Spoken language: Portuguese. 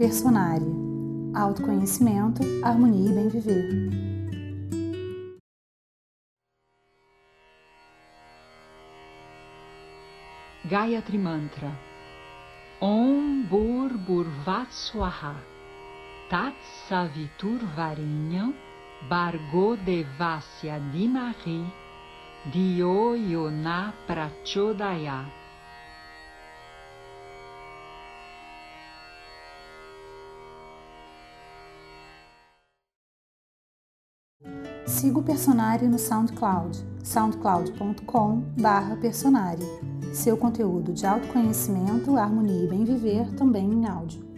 Personária. Autoconhecimento, harmonia e bem viver. Gayatri Mantra Om Bur Burvat Swaha Tat Savitur Varenyam Bargo Devasya Dimahi Dio Yona Prachodaya Siga o Personário no SoundCloud, soundcloud.com/personário. Seu conteúdo de autoconhecimento, harmonia e bem viver também em áudio.